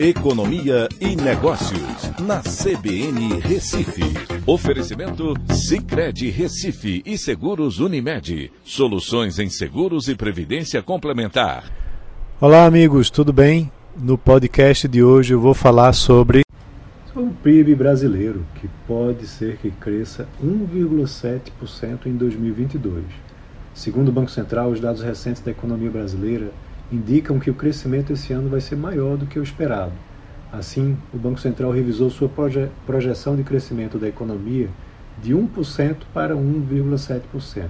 Economia e Negócios, na CBN Recife. Oferecimento Cicred Recife e Seguros Unimed. Soluções em seguros e previdência complementar. Olá, amigos, tudo bem? No podcast de hoje eu vou falar sobre o PIB brasileiro, que pode ser que cresça 1,7% em 2022. Segundo o Banco Central, os dados recentes da economia brasileira indicam que o crescimento esse ano vai ser maior do que o esperado. Assim, o Banco Central revisou sua proje projeção de crescimento da economia de 1% para 1,7%.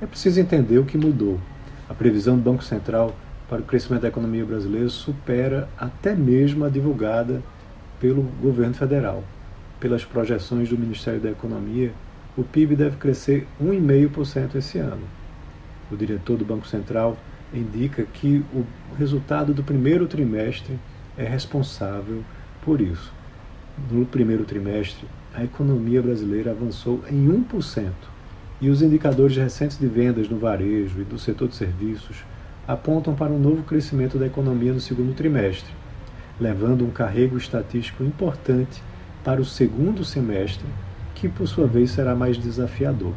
É preciso entender o que mudou. A previsão do Banco Central para o crescimento da economia brasileira supera até mesmo a divulgada pelo governo federal. Pelas projeções do Ministério da Economia, o PIB deve crescer 1,5% esse ano. O diretor do Banco Central indica que o resultado do primeiro trimestre é responsável por isso. No primeiro trimestre, a economia brasileira avançou em 1%, e os indicadores recentes de vendas no varejo e do setor de serviços apontam para um novo crescimento da economia no segundo trimestre, levando um carrego estatístico importante para o segundo semestre, que por sua vez será mais desafiador.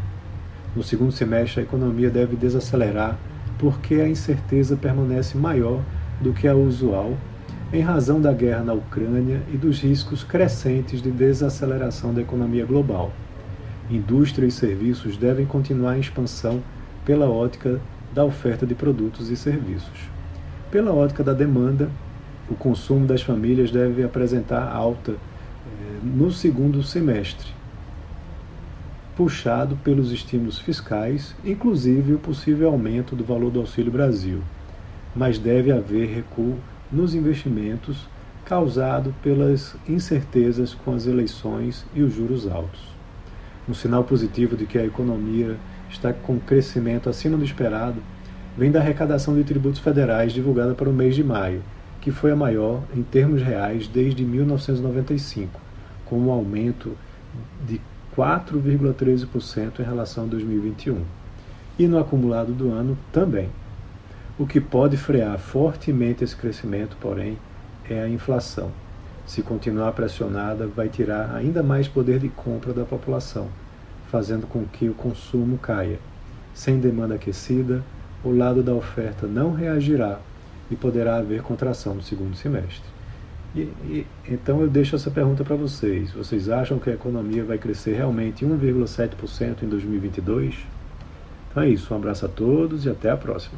No segundo semestre, a economia deve desacelerar porque a incerteza permanece maior do que a usual em razão da guerra na Ucrânia e dos riscos crescentes de desaceleração da economia global. Indústria e serviços devem continuar em expansão pela ótica da oferta de produtos e serviços. Pela ótica da demanda, o consumo das famílias deve apresentar alta eh, no segundo semestre, puxado pelos estímulos fiscais, inclusive o possível aumento do valor do Auxílio Brasil. Mas deve haver recuo nos investimentos causado pelas incertezas com as eleições e os juros altos. Um sinal positivo de que a economia está com crescimento acima do esperado vem da arrecadação de tributos federais divulgada para o mês de maio, que foi a maior em termos reais desde 1995, com um aumento de 4,13% em relação a 2021. E no acumulado do ano também. O que pode frear fortemente esse crescimento, porém, é a inflação. Se continuar pressionada, vai tirar ainda mais poder de compra da população, fazendo com que o consumo caia. Sem demanda aquecida, o lado da oferta não reagirá e poderá haver contração no segundo semestre. E, e, então eu deixo essa pergunta para vocês. Vocês acham que a economia vai crescer realmente 1,7% em 2022? Então é isso. Um abraço a todos e até a próxima.